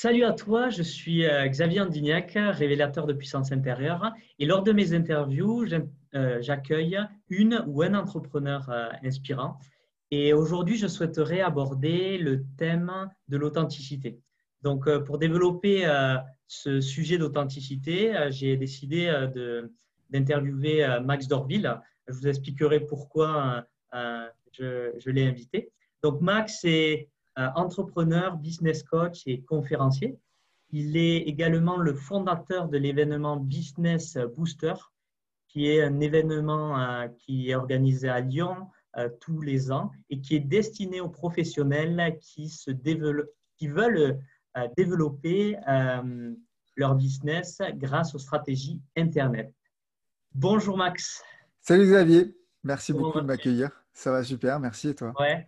Salut à toi, je suis euh, Xavier Andignac, révélateur de puissance intérieure. Et lors de mes interviews, euh, j'accueille une ou un entrepreneur euh, inspirant. Et aujourd'hui, je souhaiterais aborder le thème de l'authenticité. Donc, pour développer ce sujet d'authenticité, j'ai décidé d'interviewer Max Dorville. Je vous expliquerai pourquoi je, l'ai invité. Donc, Max est entrepreneur, business coach et conférencier. Il est également le fondateur de l'événement Business Booster, qui est un événement euh, qui est organisé à Lyon euh, tous les ans et qui est destiné aux professionnels qui, se qui veulent développer leur business grâce aux stratégies Internet. Bonjour Max. Salut Xavier, merci beaucoup de m'accueillir. Ça va super, merci et toi? Ouais,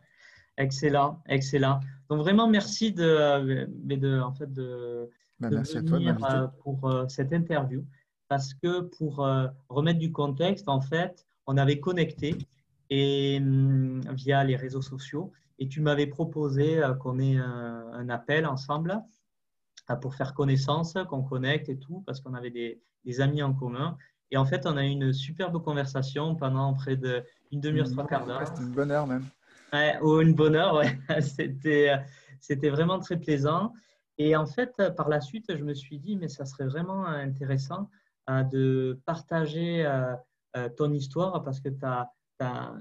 Excellent, excellent. Donc vraiment merci de, de en fait de, bah, merci à toi euh, pour euh, cette interview parce que pour euh, remettre du contexte, en fait, on avait connecté et hum, via les réseaux sociaux et tu m'avais proposé qu'on ait un, appel ensemble pour faire connaissance, qu'on connecte et tout parce qu'on avait des, des, amis en commun. Et en fait, on a eu une superbe conversation pendant près d'une demi-heure, trois quarts d'heure. C'était une bonne heure même. Ouais, une bonne heure, ouais. c'était, c'était vraiment très plaisant. Et en fait, par la suite, je me suis dit, mais ça serait vraiment intéressant euh, de partager euh, euh, ton histoire parce que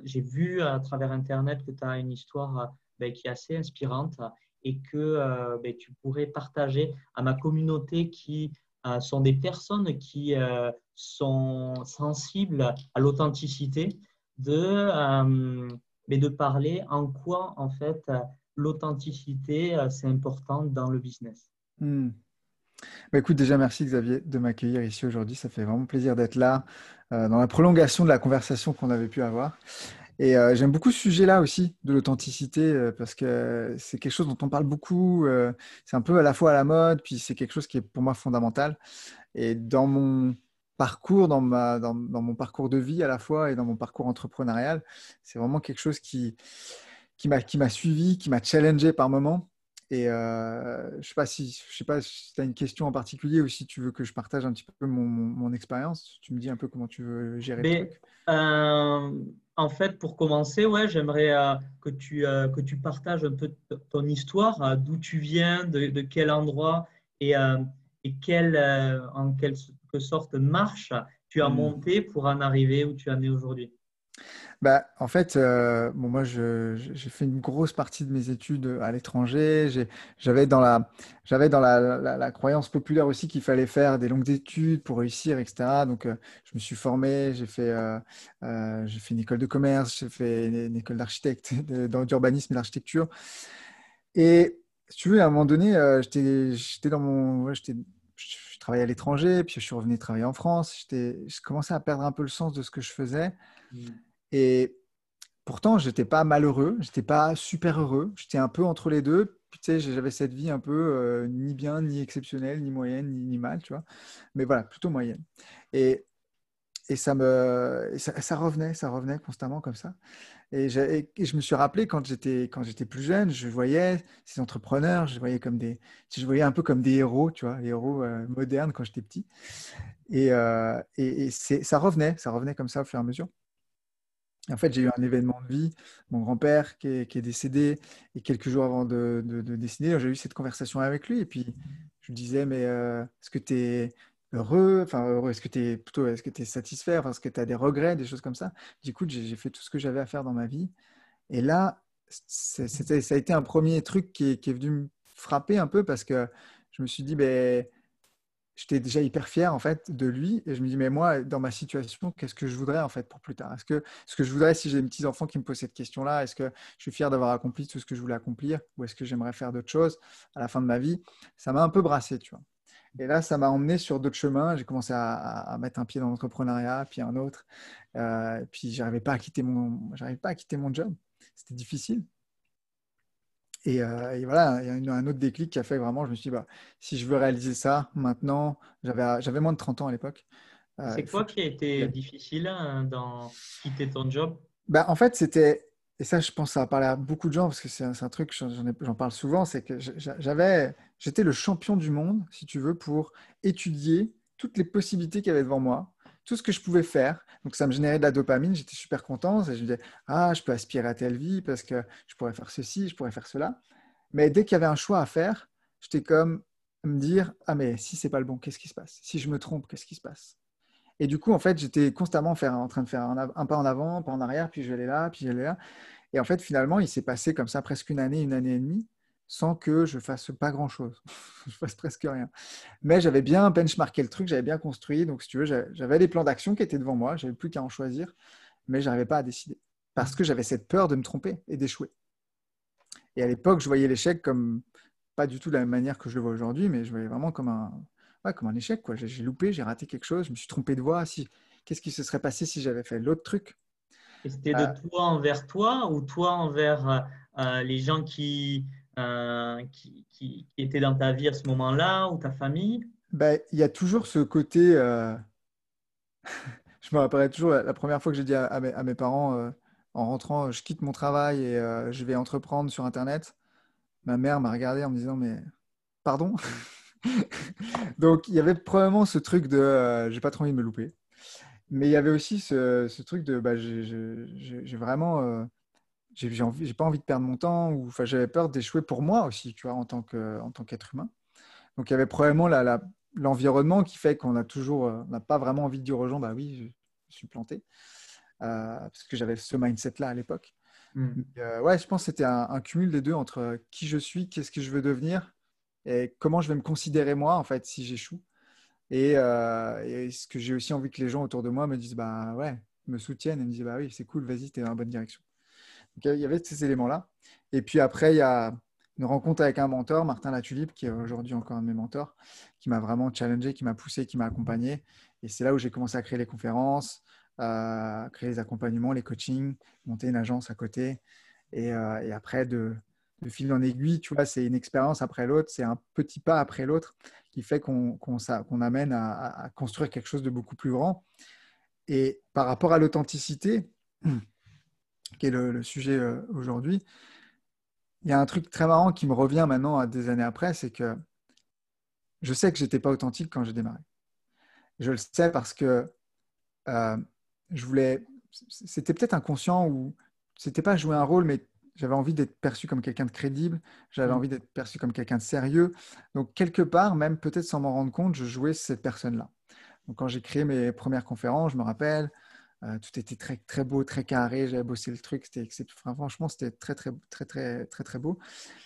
j'ai vu à travers Internet que tu as une histoire ben, qui est assez inspirante et que ben, tu pourrais partager à ma communauté qui sont des personnes qui sont sensibles à l'authenticité mais de parler en quoi, en fait, euh, l'authenticité, euh, c'est important dans le business. Hmm. Bah écoute, déjà, merci Xavier de m'accueillir ici aujourd'hui. Ça fait vraiment plaisir d'être là euh, dans la prolongation de la conversation qu'on avait pu avoir. Et j'aime beaucoup ce sujet-là aussi de l'authenticité parce que c'est quelque chose dont on parle beaucoup. c'est un peu à la fois à la mode, puis c'est quelque chose qui est pour moi fondamental. Et dans mon parcours, dans, ma, dans, mon parcours de vie à la fois et dans mon parcours entrepreneurial. C'est vraiment quelque chose qui, qui m'a suivi, qui m'a challengé par moments. Et euh, je ne sais pas si, je sais pas si tu as une question en particulier ou si tu veux que je partage un petit peu mon, mon, expérience. Tu me dis un peu comment tu veux gérer Mais, le truc. Euh, en fait, pour commencer, ouais, j'aimerais euh, que, tu, que tu partages un peu ton histoire, d'où tu viens, de, de, quel endroit et, et quel, en quel sorte marche tu as hmm. monté pour en arriver où tu en es aujourd'hui? Bah, en fait, euh, bon, moi, j'ai fait une grosse partie de mes études à l'étranger. J'avais dans, la, dans la, la, croyance populaire aussi qu'il fallait faire des longues études pour réussir, etc. Donc, euh, je me suis formé, j'ai fait, euh, fait une école de commerce, j'ai fait une, école d'architecte, dans l'urbanisme et l'architecture. Et si tu veux, à un moment donné, j'étais dans mon, je travaillais à l'étranger, puis je suis revenu travailler en France. Je commençais à perdre un peu le sens de ce que je faisais. Mm. Et pourtant, je n'étais pas malheureux, je n'étais pas super heureux. J'étais un peu entre les deux. Puis, tu sais, j'avais cette vie un peu euh, ni bien, ni exceptionnelle, ni moyenne, ni, ni, mal, tu vois. Mais voilà, plutôt moyenne. Et, et ça me ça, revenait, ça revenait constamment comme ça. Et, je me suis rappelé quand j'étais quand j'étais plus jeune, je voyais ces entrepreneurs, je voyais comme des, je voyais un peu comme des héros, tu vois, héros euh, modernes quand j'étais petit. Et, euh, et, ça revenait, ça revenait comme ça au fur et à mesure. en fait, j'ai eu un événement de vie, mon grand-père qui est, décédé, et quelques jours avant de, de, décéder, j'ai eu cette conversation avec lui, et puis je lui disais, mais euh, est-ce que tu es heureux Enfin, heureux, est-ce que tu es plutôt est-ce que tu satisfait? Est-ce que tu as des regrets, des choses comme ça? Du coup, j'ai fait tout ce que j'avais à faire dans ma vie. Et là, ça a été un premier truc qui est, venu me frapper un peu parce que je me suis dit, ben, j'étais déjà hyper fier en fait de lui et je me dis mais moi dans ma situation qu'est-ce que je voudrais en fait pour plus tard? Est-ce que ce que je voudrais si j'ai des petits enfants qui me posent cette question là est-ce que je suis fier d'avoir accompli tout ce que je voulais accomplir ou est-ce que j'aimerais faire d'autres choses à la fin de ma vie? Ça m'a un peu brassé tu vois et là, ça m'a emmené sur d'autres chemins. J'ai commencé à, mettre un pied dans l'entrepreneuriat, puis un autre. Euh, puis, j'arrivais pas à quitter mon, j'arrivais pas à quitter mon job. C'était difficile. Et, euh, voilà, il y a un autre déclic qui a fait vraiment, je me suis dit, bah, si je veux réaliser ça maintenant, j'avais moins de 30 ans à l'époque. Euh, c'est quoi qui a été difficile hein, dans quitter ton job? Bah, En fait, c'était, et ça, je pense que ça va parler à beaucoup de gens parce que c'est un, truc, j'en parle souvent, c'est que j'avais j'étais le champion du monde, si tu veux, pour étudier toutes les possibilités qu'il y avait devant moi, tout ce que je pouvais faire. Donc, ça me générait de la dopamine, j'étais super content. je me disais, ah, je peux aspirer à telle vie parce que je pourrais faire ceci, je pourrais faire cela. Mais dès qu'il y avait un choix à faire, j'étais comme me dire, ah, mais si c'est pas le bon, qu'est-ce qui se passe? Si je me trompe, qu'est-ce qui se passe? Et du coup, en fait, j'étais constamment en train de faire un, pas en avant, un pas en arrière, puis je vais là, puis j'allais là. Et en fait, finalement, il s'est passé comme ça presque une année, une année et demie, sans que je fasse pas grand-chose. je fasse presque rien. Mais j'avais bien benchmarké le truc, j'avais bien construit. Donc, si tu veux, j'avais des plans d'action qui étaient devant moi, j'avais plus qu'à en choisir, mais je n'arrivais pas à décider parce que j'avais cette peur de me tromper et d'échouer. Et à l'époque, je voyais l'échec comme pas du tout de la même manière que je le vois aujourd'hui, mais je voyais vraiment comme un, comme un échec. J'ai loupé, j'ai raté quelque chose, je me suis trompé de voie. Si, Qu'est-ce qui se serait passé si j'avais fait l'autre truc? C'était de euh, toi envers toi ou toi envers euh, euh, les gens qui, qui, qui, étaient dans ta vie à ce moment-là ou ta famille? Ben, Il y a toujours ce côté. je me rappellerai toujours la, première fois que j'ai dit à, mes, parents en rentrant, je quitte mon travail et je vais entreprendre sur Internet. Ma mère m'a regardé en me disant Mais pardon? Donc il y avait probablement ce truc de j'ai pas trop envie de me louper. Mais il y avait aussi ce, truc de bah, j'ai vraiment. Euh, j'ai envie, pas envie de perdre mon temps, ou enfin, j'avais peur d'échouer pour moi aussi, tu vois, en tant qu'être humain. Donc il y avait probablement l'environnement qui fait qu'on a toujours, euh, n'a pas vraiment envie de dire aux gens, bah oui, je, suis planté, euh, parce que j'avais ce mindset-là à l'époque. Mmh. ouais, je pense que c'était un, un, cumul des deux entre qui je suis, qu'est-ce que je veux devenir, et comment je vais me considérer moi, en fait, si j'échoue. Euh, et, ce que j'ai aussi envie que les gens autour de moi me disent, bah ouais, me soutiennent et me disent, bah oui, c'est cool, vas-y, tu es dans la bonne direction. Il y avait ces éléments-là. Et puis après, il y a une rencontre avec un mentor, Martin Latulipe, qui est aujourd'hui encore un de mes mentors, qui m'a vraiment challengé, qui m'a poussé, qui m'a accompagné. Et c'est là où j'ai commencé à créer les conférences, créer les accompagnements, les coachings, monter une agence à côté. Et, euh, après, de, de fil en aiguille, tu vois, c'est une expérience après l'autre, c'est un petit pas après l'autre qui fait qu'on amène à, construire quelque chose de beaucoup plus grand. Et par rapport à l'authenticité, qui est le, sujet euh, aujourd'hui, il y a un truc très marrant qui me revient maintenant à des années après, c'est que je sais que je n'étais pas authentique quand j'ai démarré. Je le sais parce que euh, je voulais, c'était peut-être inconscient ou c'était pas jouer un rôle, mais j'avais envie d'être perçu comme quelqu'un de crédible, j'avais mmh. envie d'être perçu comme quelqu'un de sérieux. Donc, quelque part, même peut-être sans m'en rendre compte, je jouais cette personne-là. Donc, quand j'ai créé mes premières conférences, je me rappelle, tout était très, très beau, très carré. J'avais bossé le truc. C'était, franchement, c'était très, très, très, très, très, très beau.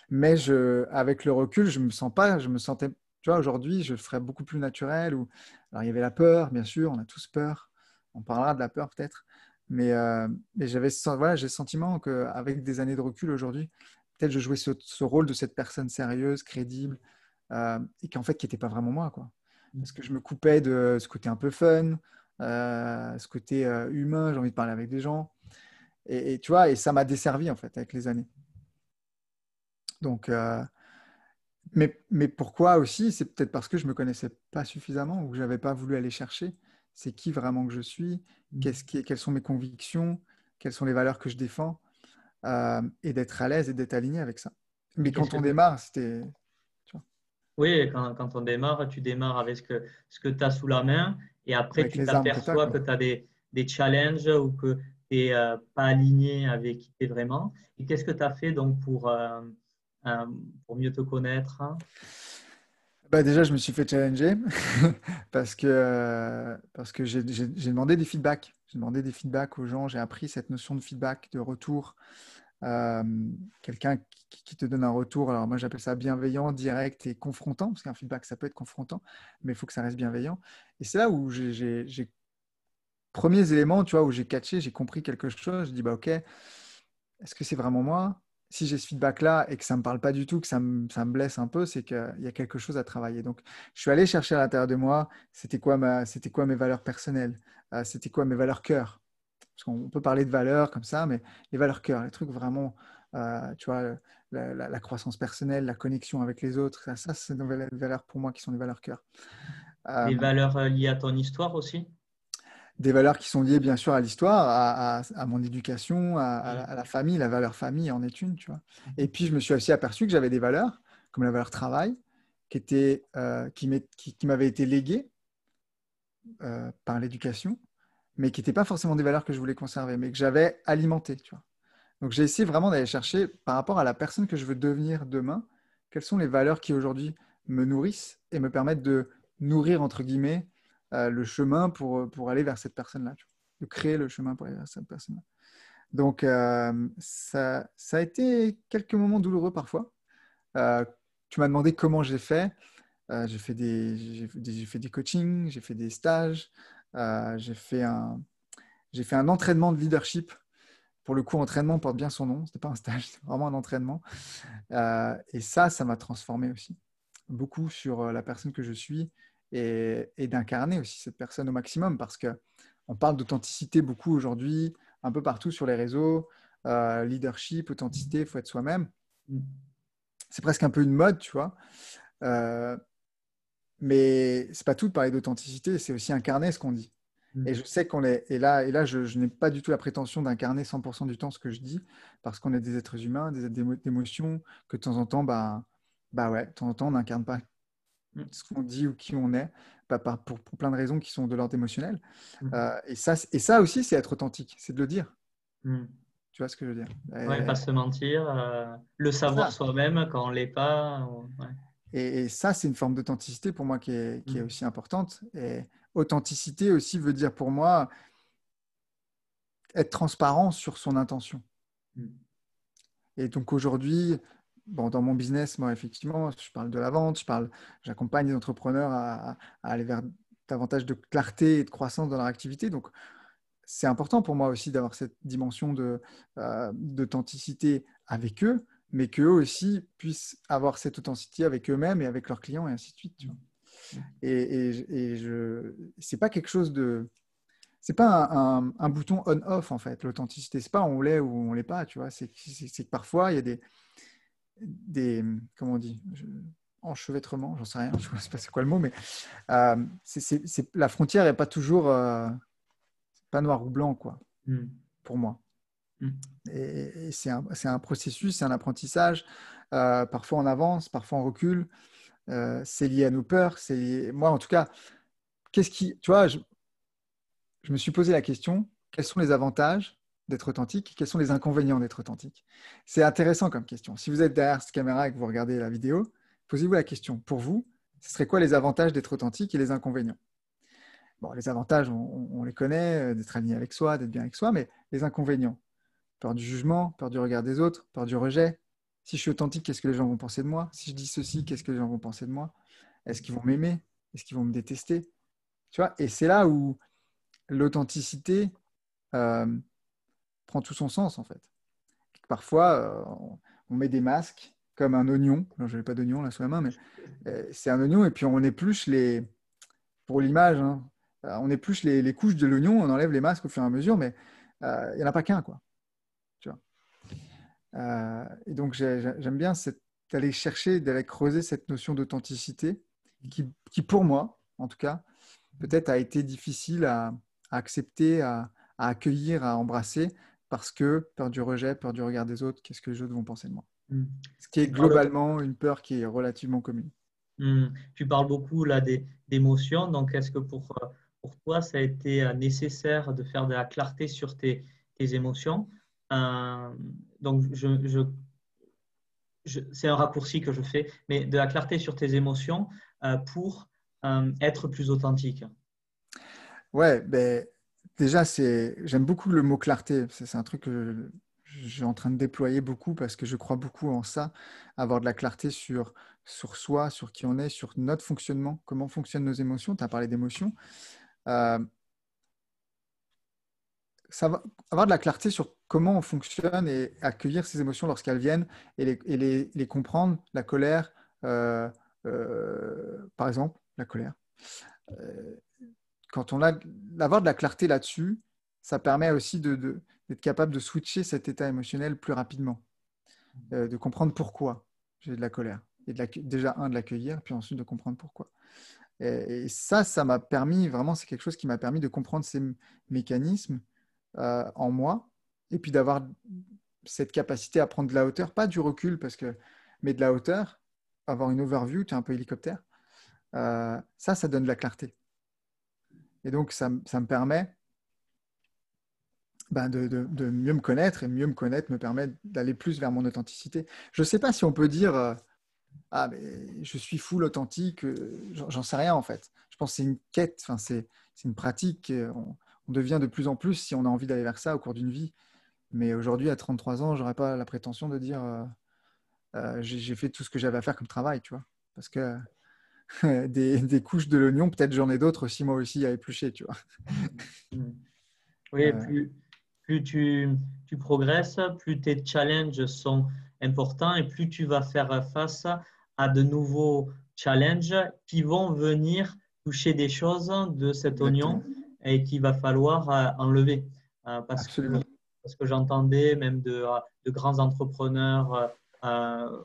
Mais je, avec le recul, je me sens pas, je me sentais, tu vois, aujourd'hui, je ferais beaucoup plus naturel. Ou, alors, il y avait la peur, bien sûr, on a tous peur. On parlera de la peur peut-être. Mais, euh, mais j'avais voilà, j'ai le sentiment qu'avec des années de recul aujourd'hui, peut-être je jouais ce, rôle de cette personne sérieuse, crédible, euh, et qu'en fait, qui n'était pas vraiment moi. Quoi. Parce que je me coupais de ce côté un peu fun, euh, ce côté humain, j'ai envie de parler avec des gens. Et, tu vois, et ça m'a desservi en fait avec les années. Donc, mais, mais pourquoi aussi C'est peut-être parce que je me connaissais pas suffisamment ou que j'avais pas voulu aller chercher c'est qui vraiment que je suis, mmh. qui, quelles sont mes convictions, quelles sont les valeurs que je défends, euh, et d'être à l'aise et d'être aligné avec ça. Mais quand on démarre, c'était... Oui, quand, on démarre, tu démarres avec ce que, ce que tu as sous la main, et après tu t'aperçois que tu as des, des, challenges ou que tu n'es euh, pas aligné avec qui tu es vraiment. Et qu'est-ce que tu as fait donc pour, euh, pour mieux te connaître bah déjà, je me suis fait challenger parce que, euh, parce que j'ai demandé des feedbacks. J'ai demandé des feedbacks aux gens. J'ai appris cette notion de feedback, de retour. Euh, quelqu'un qui, te donne un retour. Alors moi, j'appelle ça bienveillant, direct et confrontant, parce qu'un feedback, ça peut être confrontant, mais il faut que ça reste bienveillant. Et c'est là où j'ai premiers éléments, tu vois, où j'ai catché, j'ai compris quelque chose. Je dis bah ok, est-ce que c'est vraiment moi? Si j'ai ce feedback-là et que ça ne me parle pas du tout, que ça me, ça me blesse un peu, c'est qu'il y a quelque chose à travailler. Donc, je suis allé chercher à l'intérieur de moi, c'était quoi, ma, c'était quoi mes valeurs personnelles, euh, c'était quoi mes valeurs cœur? Parce qu'on peut parler de valeurs comme ça, mais les valeurs cœur, les trucs vraiment, euh, tu vois, la, croissance personnelle, la connexion avec les autres, ça, ça c'est des valeurs pour moi qui sont des valeurs cœur. les euh, valeurs liées à ton histoire aussi? Des valeurs qui sont liées bien sûr à l'histoire, à, mon éducation, à, la famille, la valeur famille en est une, tu vois. Et puis je me suis aussi aperçu que j'avais des valeurs, comme la valeur travail, qui, était, qui m'avait été légué par l'éducation, mais qui n'étaient pas forcément des valeurs que je voulais conserver, mais que j'avais alimentées. Tu vois. Donc j'ai essayé vraiment d'aller chercher par rapport à la personne que je veux devenir demain, quelles sont les valeurs qui aujourd'hui me nourrissent et me permettent de nourrir, entre guillemets, euh, le chemin pour, pour aller vers cette personne-là, de créer le chemin pour aller vers cette personne-là. Donc euh, ça, ça, a été quelques moments douloureux parfois. Euh, tu m'as demandé comment j'ai fait. j'ai fait, des, j'ai, fait des coachings, j'ai fait des stages, j'ai fait un, j'ai fait un entraînement de leadership. Pour le coup, entraînement porte bien son nom. Ce n'était pas un stage, c'était vraiment un entraînement. Euh, et ça, ça m'a transformé aussi beaucoup sur euh, la personne que je suis et, d'incarner aussi cette personne au maximum parce que on parle d'authenticité beaucoup aujourd'hui, un peu partout sur les réseaux. Euh, leadership, authenticité, il faut être soi-même. C'est presque un peu une mode, tu vois. Mais c'est pas tout de parler d'authenticité, c'est aussi incarner ce qu'on dit. Mm. Et je sais qu'on est. Et là, et là je, n'ai pas du tout la prétention d'incarner 100% du temps ce que je dis, parce qu'on est des êtres humains, des êtres d'émotions, que de temps en temps, bah, bah ouais, de temps en temps, on n'incarne pas mm. ce qu'on dit ou qui on est, pour, pour, plein de raisons qui sont de l'ordre émotionnel. Mm. Euh, et, ça, et ça aussi, c'est être authentique, c'est de le dire. Tu vois ce que je veux dire? Ouais, pas se mentir, euh, le savoir soi-même quand on ne l'est pas. Ouais. Et, ça, c'est une forme d'authenticité pour moi qui est, mm. aussi importante. Et authenticité aussi veut dire pour moi être transparent sur son intention. Mm. Et donc aujourd'hui, bon, dans mon business, moi, effectivement, je parle de la vente, je parle, j'accompagne les entrepreneurs à, aller vers davantage de clarté et de croissance dans leur activité. Donc, c'est important pour moi aussi d'avoir cette dimension de, euh, d'authenticité avec eux, mais qu'eux aussi puissent avoir cette authenticité avec eux-mêmes et avec leurs clients et ainsi de suite. Tu vois. Et, et, et je, c'est pas quelque chose de, c'est pas un, un, bouton on/off en fait. L'authenticité, c'est pas on l'est ou on l'est pas. Tu vois, c'est, c'est, que parfois il y a des, des, comment on dit, enchevêtrements, j'en sais rien, je sais pas c'est quoi le mot, mais euh, c'est, la frontière est pas toujours, euh, pas noir ou blanc quoi, mm. pour moi. Mm. Et, c'est un, processus, c'est un apprentissage. Euh, parfois on avance, parfois on recule. Euh, c'est lié à nos peurs. Moi, en tout cas, qu'est-ce qui, tu vois, je, me suis posé la question quels sont les avantages d'être authentique Quels sont les inconvénients d'être authentique? C'est intéressant comme question. Si vous êtes derrière cette caméra et que vous regardez la vidéo, posez-vous la question. Pour vous, ce serait quoi les avantages d'être authentique et les inconvénients? Bon, les avantages, on les connaît, euh, d'être aligné avec soi, d'être bien avec soi, mais les inconvénients, peur du jugement, peur du regard des autres, peur du rejet. Si je suis authentique, qu'est-ce que les gens vont penser de moi? Si je dis ceci, qu'est-ce que les gens vont penser de moi? Est-ce qu'ils vont m'aimer? Est-ce qu'ils vont me détester? Tu vois Et c'est là où l'authenticité euh, prend tout son sens, en fait. Parfois, euh, on met des masques comme un oignon. Non, je n'ai pas d'oignon là sous la main, mais euh, c'est un oignon et puis on épluche les. Pour l'image, hein, on épluche les, les couches de l'oignon, on enlève les masques au fur et à mesure, mais il n'y en a pas qu'un, quoi. Euh, et donc, j'aime bien d'aller chercher, d'aller creuser cette notion d'authenticité qui, qui, pour moi, en tout cas, peut-être a été difficile à, accepter, à, accueillir, à embrasser, parce que peur du rejet, peur du regard des autres, qu'est-ce que les autres vont penser de moi? Hmm. Ce qui est globalement une peur qui est relativement commune. Hmm. Tu parles beaucoup là d'émotions, donc est-ce que pour, pour toi, ça a été nécessaire de faire de la clarté sur tes, tes émotions? Euh, donc, c'est un raccourci que je fais, mais de la clarté sur tes émotions euh, pour euh, être plus authentique. Ouais, ben, déjà, j'aime beaucoup le mot clarté. C'est un truc que je, suis en train de déployer beaucoup parce que je crois beaucoup en ça, avoir de la clarté sur, sur soi, sur qui on est, sur notre fonctionnement, comment fonctionnent nos émotions. Tu as parlé d'émotions. Euh, avoir de la clarté sur comment on fonctionne et accueillir ces émotions lorsqu'elles viennent et les, comprendre, la colère, euh, euh, par exemple, la colère. Euh, quand on a d'avoir de la clarté là-dessus, ça permet aussi d'être de, capable de switcher cet état émotionnel plus rapidement, de comprendre pourquoi j'ai de la colère. Et déjà, un, de l'accueillir, puis ensuite de comprendre pourquoi. Et, ça, ça m'a permis, vraiment, c'est quelque chose qui m'a permis de comprendre ces mécanismes en moi, et puis d'avoir cette capacité à prendre de la hauteur, pas du recul, parce que, mais de la hauteur, avoir une overview, tu es un peu hélicoptère. ça, ça donne de la clarté. Et donc, ça, ça me permet ben de, de, mieux me connaître et mieux me connaître me permet d'aller plus vers mon authenticité. Je ne sais pas si on peut dire ah mais je suis full authentique, j'en sais rien en fait. Je pense que c'est une quête, c'est une pratique. On, devient de plus en plus si on a envie d'aller vers ça au cours d'une vie. Mais aujourd'hui, à 33 ans, j'aurais pas la prétention de dire euh, j'ai fait tout ce que j'avais à faire comme travail, tu vois. Parce que des, des, couches de l'oignon, peut-être j'en ai d'autres aussi, moi aussi, à éplucher, tu vois. oui, euh. plus, plus tu, tu, progresses, plus tes challenges sont importants et plus tu vas faire face à de nouveaux challenges qui vont venir toucher des choses de cet oignon et qu'il va falloir euh, enlever. Parce Absolument. que, parce que j'entendais même de, de, grands entrepreneurs euh,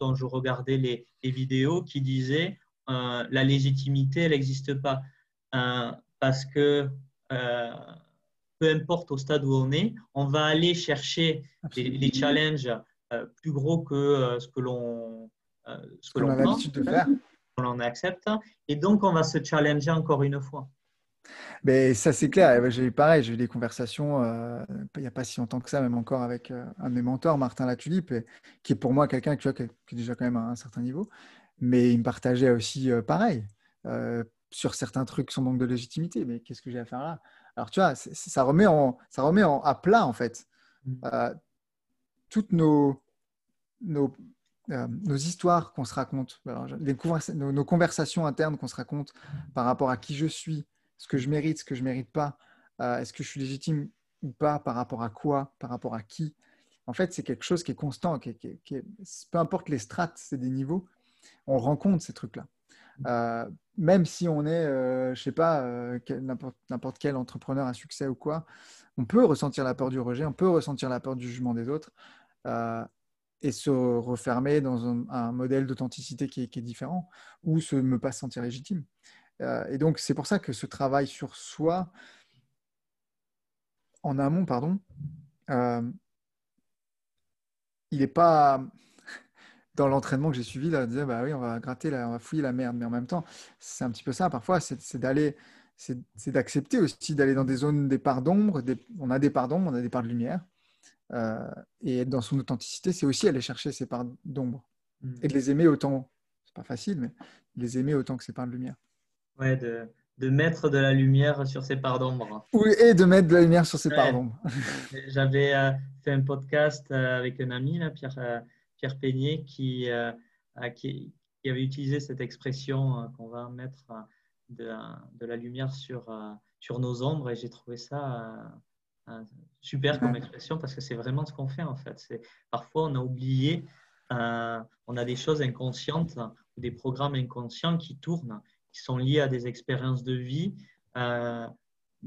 dont je regardais les, vidéos qui disaient euh, la légitimité, elle n'existe pas. Euh, parce que peu importe au stade où on est, on va aller chercher les, challenges plus gros que ce que l'on ce que l'on a l'habitude de faire. On accepte. Et donc, on va se challenger encore une fois. Mais ça, c'est clair. J'ai eu pareil, j'ai eu des conversations euh, il n'y a pas si longtemps que ça, même encore avec euh, un de mes mentors, Martin Latulipe, qui est pour moi quelqu'un qui, qui, est déjà quand même à un certain niveau. Mais il me partageait aussi euh, pareil sur certains trucs, son manque de légitimité. Mais qu'est-ce que j'ai à faire là? Alors, tu vois, ça remet, en, ça remet en, à plat, en fait, mmh. toutes nos, nos, nos histoires qu'on se raconte, les nos, nos, conversations internes qu'on se raconte par rapport à qui je suis, ce que je mérite, ce que je ne mérite pas, euh, est-ce que je suis légitime ou pas, par rapport à quoi, par rapport à qui? En fait, c'est quelque chose qui est constant, qui peu importe les strates, c'est des niveaux, on rencontre ces trucs-là. Euh, même si on est, euh, je ne sais pas, n'importe quel entrepreneur à succès ou quoi, on peut ressentir la peur du rejet, on peut ressentir la peur du jugement des autres et se refermer dans un, modèle d'authenticité qui, qui, est différent ou se me pas sentir légitime. Euh, et donc, c'est pour ça que ce travail sur soi, en amont, pardon, euh, il n'est pas dans l'entraînement que j'ai suivi, là, de dire, bah oui, on va gratter, on va fouiller la merde. Mais en même temps, c'est un petit peu ça. Parfois, c'est d'aller, c'est d'accepter aussi d'aller dans des zones, des parts d'ombre. On a des parts d'ombre, on a des parts de lumière. Euh, et être dans son authenticité, c'est aussi aller chercher ces parts d'ombre. Mm. Et de les aimer autant, c'est pas facile, mais de les aimer autant que ces parts de lumière. Ouais, de, de, mettre de la lumière sur ses parts d'ombre. Oui, et de mettre de la lumière sur ses parts d'ombre. J'avais euh, fait un podcast euh, avec un ami, là, Pierre, euh, Pierre Peignet, qui, qui, qui, avait utilisé cette expression qu'on va mettre de, de, la lumière sur, sur nos ombres, et j'ai trouvé ça super comme expression parce que c'est vraiment ce qu'on fait en fait. Parfois, on a oublié, on a des choses inconscientes ou des programmes inconscients qui tournent qui sont liées à des expériences de vie euh,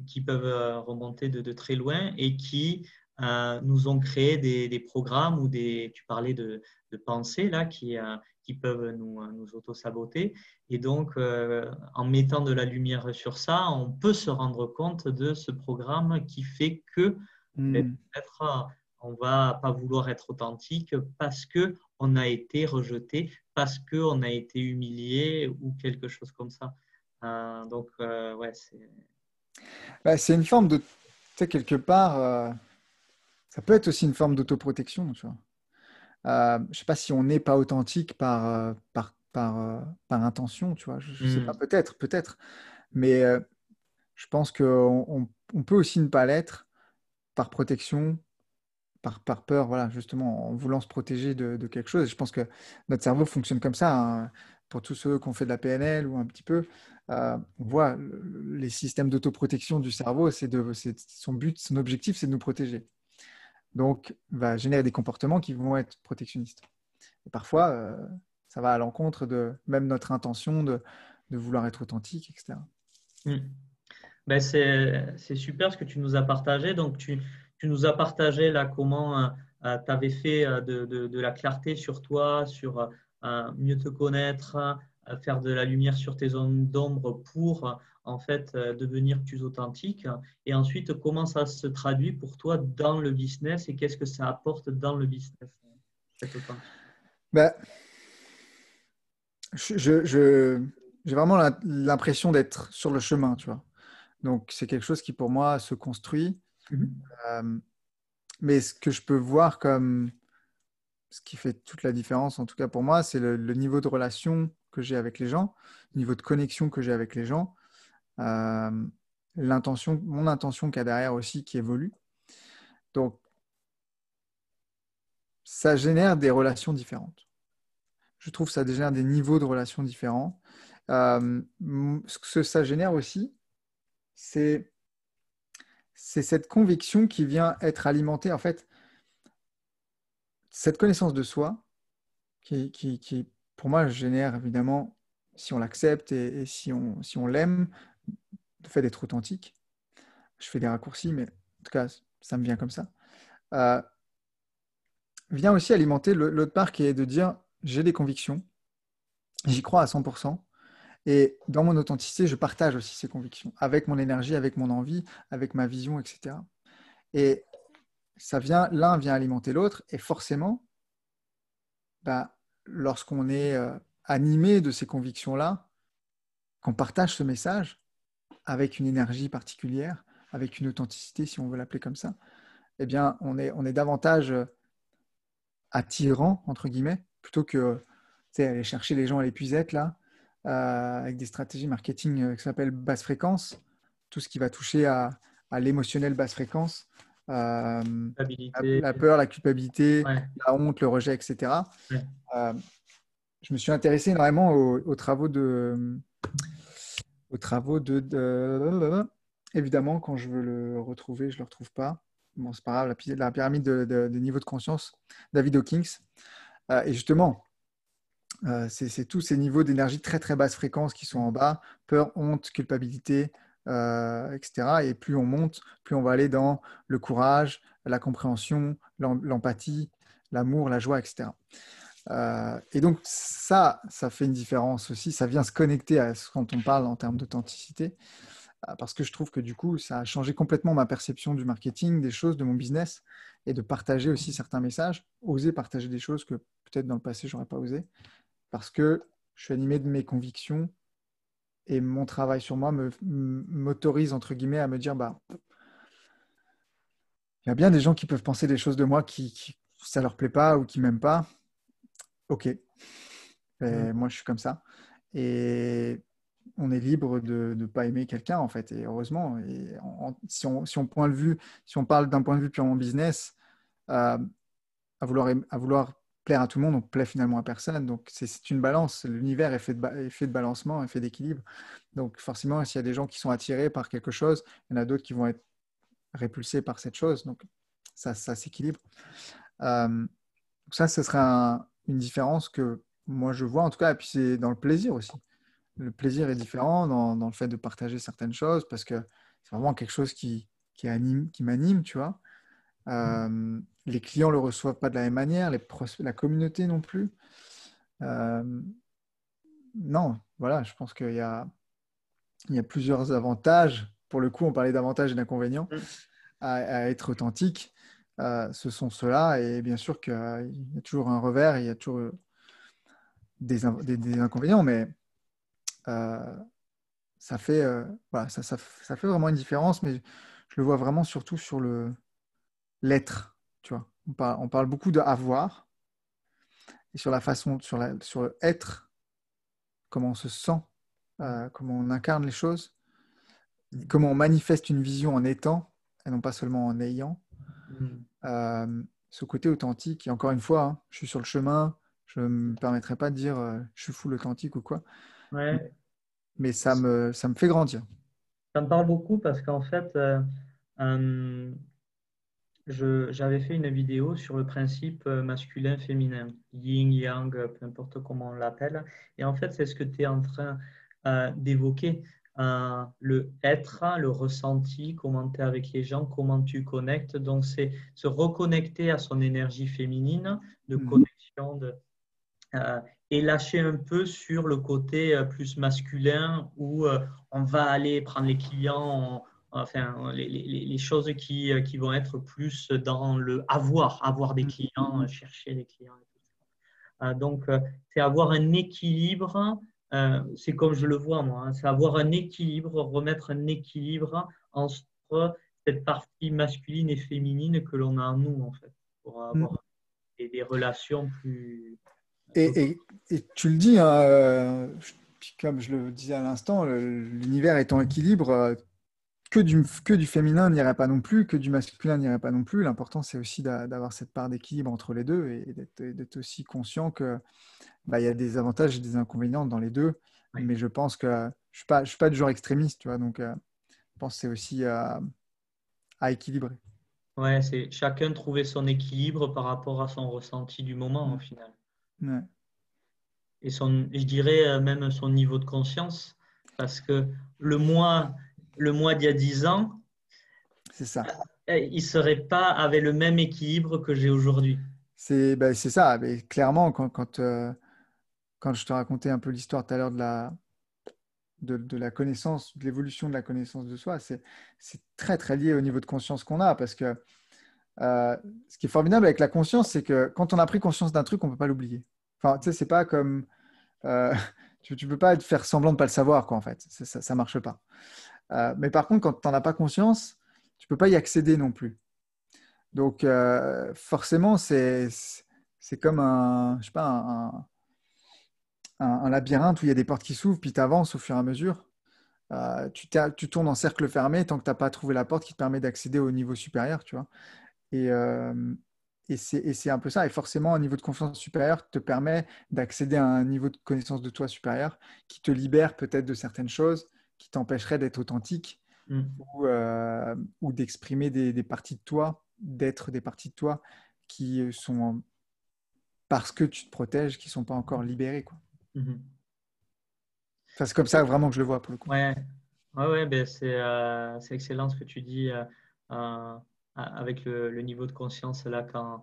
qui peuvent euh, remonter de, très loin et qui euh, nous ont créé des, programmes ou des, tu parlais de, pensées là, qui, qui peuvent nous, nous auto-saboter. Et donc, en mettant de la lumière sur ça, on peut se rendre compte de ce programme qui fait que hmm. peut-être on va pas vouloir être authentique parce que on a été rejeté, parce qu'on a été humilié ou quelque chose comme ça. Euh, donc, euh, ouais, c'est. Bah, c'est une forme de. Tu sais, quelque part, euh, ça peut être aussi une forme d'autoprotection, tu vois. je ne sais pas si on n'est pas authentique par, par, par, par, intention, tu vois. Je ne sais hmm. pas, peut-être, peut-être. Mais je pense qu'on on peut aussi ne pas l'être par protection, par, peur, voilà, justement, en voulant se protéger de, quelque chose. je pense que notre cerveau fonctionne comme ça. Hein. Pour tous ceux qui ont fait de la PNL ou un petit peu, euh, on voit les systèmes d'autoprotection du cerveau, c'est de, son but, son objectif, c'est de nous protéger. Donc, va générer des comportements qui vont être protectionnistes. Parfois, euh, ça va à l'encontre de même notre intention de, vouloir être authentique, etc. Hmm. Ben c'est super ce que tu nous as partagé. Donc, tu, tu nous as partagé là comment euh, euh, tu avais fait euh, de, la clarté sur toi, sur mieux te connaître, faire de la lumière sur tes zones d'ombre pour en fait devenir plus authentique. Et ensuite, comment ça se traduit pour toi dans le business et qu'est-ce que ça apporte dans le business ben, j'ai vraiment l'impression d'être sur le chemin, tu vois. Donc, c'est quelque chose qui, pour moi, se construit. Mhm. Euh, mais ce que je peux voir comme ce qui fait toute la différence, en tout cas pour moi, c'est le, niveau de relation que j'ai avec les gens, le niveau de connexion que j'ai avec les gens, euh, mon intention qu'il y a derrière aussi qui évolue. Donc, ça génère des relations différentes. Je trouve que ça génère des niveaux de relations différents. Euh, ce que ça génère aussi, c'est cette conviction qui vient être alimentée, en fait, cette connaissance de soi, qui, qui, pour moi, génère évidemment, si on l'accepte et, si on, si on l'aime, le fait d'être authentique. Je fais des raccourcis, mais en tout cas, ça me vient comme ça. Euh, vient aussi alimenter l'autre part qui est de dire j'ai des convictions, j'y crois à 100%, et dans mon authenticité, je partage aussi ces convictions, avec mon énergie, avec mon envie, avec ma vision, etc. Et ça vient, l'un vient alimenter l'autre, et forcément, bah, lorsqu'on est euh, animé de ces convictions-là, qu'on partage ce message avec une énergie particulière, avec une authenticité, si on veut l'appeler comme ça, eh bien, on est, on est davantage euh, attirant, entre guillemets, plutôt que aller chercher les gens à l'épuisette, là, avec des stratégies marketing euh, qui s'appellent basse fréquence, tout ce qui va toucher à, l'émotionnel basse fréquence, euh, la, peur, la culpabilité, la honte, le rejet, etc. je me suis intéressé énormément aux, travaux de, aux travaux de, évidemment, quand je veux le retrouver, je ne le retrouve pas. Bon, c'est pas grave, la, pyramide de, de, niveau de conscience, David Hawkins. et justement, euh, c'est tous ces niveaux d'énergie très très basse fréquence qui sont en bas, peur, honte, culpabilité, euh, etc. Et plus on monte, plus on va aller dans le courage, la compréhension, l'empathie, l'amour, la joie, etc. Euh, et donc ça, ça fait une différence aussi. Ça vient se connecter à ce quand on parle en termes d'authenticité, parce que je trouve que du coup, ça a changé complètement ma perception du marketing, des choses, de mon business, et de partager aussi certains messages, oser partager des choses que peut-être dans le passé j'aurais pas osé parce que je suis animé de mes convictions et mon travail sur moi m'autorise, entre guillemets, à me dire, bah, il y a bien des gens qui peuvent penser des choses de moi qui, qui ça leur plaît pas ou qui m'aiment pas. Ok. Moi, je suis comme ça. Et on est libre de ne pas aimer quelqu'un, en fait. Et heureusement, et si, on, si, on, point de vue, si on parle d'un point de vue purement business, euh, à, vouloir, à vouloir plaire à tout le monde, on plaît finalement à personne. Donc c'est une balance. L'univers est, fait de, balancement, est fait d'équilibre. Donc forcément, s'il y a des gens qui sont attirés par quelque chose, il y en a d'autres qui vont être répulsés par cette chose. Donc ça, s'équilibre. Euh, ça, ce serait une différence que moi je vois en tout cas. Et puis c'est dans le plaisir aussi. Le plaisir est différent dans, le fait de partager certaines choses parce que c'est vraiment quelque chose qui, anime, qui m'anime, tu vois. Euh, les clients ne le reçoivent pas de la même manière, les la communauté non plus. Euh, non, voilà, je pense qu'il y a, il y a plusieurs avantages. Pour le coup, on parlait d'avantages et d'inconvénients mm. à, être authentique. Euh, ce sont ceux-là. Et bien sûr qu'il y a toujours un revers, il y a toujours des, des, inconvénients, mais ça, fait, voilà, ça, ça, ça, fait vraiment une différence. Mais je le vois vraiment surtout sur le, l'être. Tu vois, on parle, on parle beaucoup de avoir et sur la façon, sur, la, sur le être, comment on se sent, euh, comment on incarne les choses, comment on manifeste une vision en étant et non pas seulement en ayant. Mm. Euh, ce côté authentique, et encore une fois, hein, je suis sur le chemin, je ne me permettrai pas de dire euh, je suis full authentique ou quoi. Mais ça me, ça me fait grandir. Ça me parle beaucoup parce qu'en fait, j'avais fait une vidéo sur le principe euh, masculin-féminin, yin, yang, peu importe comment on l'appelle. Et en fait, c'est ce que tu es en train euh, d'évoquer. Euh, le être, le ressenti, comment tu es avec les gens, comment tu connectes. Donc, c'est se reconnecter à son énergie féminine de mhm. connexion de, et lâcher un peu sur le côté plus masculin où on va aller prendre les clients, enfin, les, les, choses qui, euh, qui, vont être plus dans le avoir, avoir des clients, euh, chercher des clients. donc, c'est avoir un équilibre. c'est comme je le vois moi, hein, c'est avoir un équilibre, remettre un équilibre entre cette partie masculine et féminine que l'on a en nous, en fait, pour mm. avoir des, relations plus. Et, et, tu le dis, hein, comme je le disais à l'instant, l'univers est en équilibre. Euh, que du, que du féminin n'irait pas non plus, que du masculin n'irait pas non plus. L'important, c'est aussi d'avoir cette part d'équilibre entre les deux et d'être aussi conscient qu'il bah, y a des avantages et des inconvénients dans les deux. Mais je pense que je ne suis, pas, je suis pas du genre extrémiste, tu vois, donc euh, je pense que c'est aussi à équilibrer. Ouais, c'est chacun trouver son équilibre par rapport à son ressenti du moment au final. Ouais et son, je dirais euh, même son niveau de conscience, parce que le moi, le moi d'il y a 10 ans, c'est ça. Euh, il serait pas avec le même équilibre que j'ai aujourd'hui. C'est ben, ça, mais clairement, quand, quand, euh, quand je te racontais un peu l'histoire tout à l'heure de la, de, de, la connaissance, de l'évolution de la connaissance de soi, c'est très très lié au niveau de conscience qu'on a, parce que ce qui est formidable avec la conscience, c'est que quand on a pris conscience d'un truc, on ne peut pas l'oublier. Enfin, tu sais, c'est pas comme. Euh, tu ne peux pas faire semblant de ne pas le savoir, quoi, en fait. Ça ne marche pas. Euh, mais par contre, quand tu n'en as pas conscience, tu ne peux pas y accéder non plus. Donc, euh, forcément, c'est comme un, je sais pas, un, un, labyrinthe où il y a des portes qui s'ouvrent, puis tu avances au fur et à mesure. tu, tu, tournes en cercle fermé tant que tu n'as pas trouvé la porte qui te permet d'accéder au niveau supérieur, tu vois. Et, et c'est un peu ça. Et forcément, un niveau de confiance supérieur te permet d'accéder à un niveau de connaissance de toi supérieur qui te libère peut-être de certaines choses qui t'empêcheraient d'être authentique mm. ou, euh, ou d'exprimer des, parties de toi, d'être des parties de toi qui sont, parce que tu te protèges, qui ne sont pas encore libérées. Quoi. Mm-hmm. c'est comme ça vraiment que je le vois pour le coup. Ouais, ouais, ouais ben c'est excellent ce que tu dis. Euh, avec le, niveau de conscience là quand euh,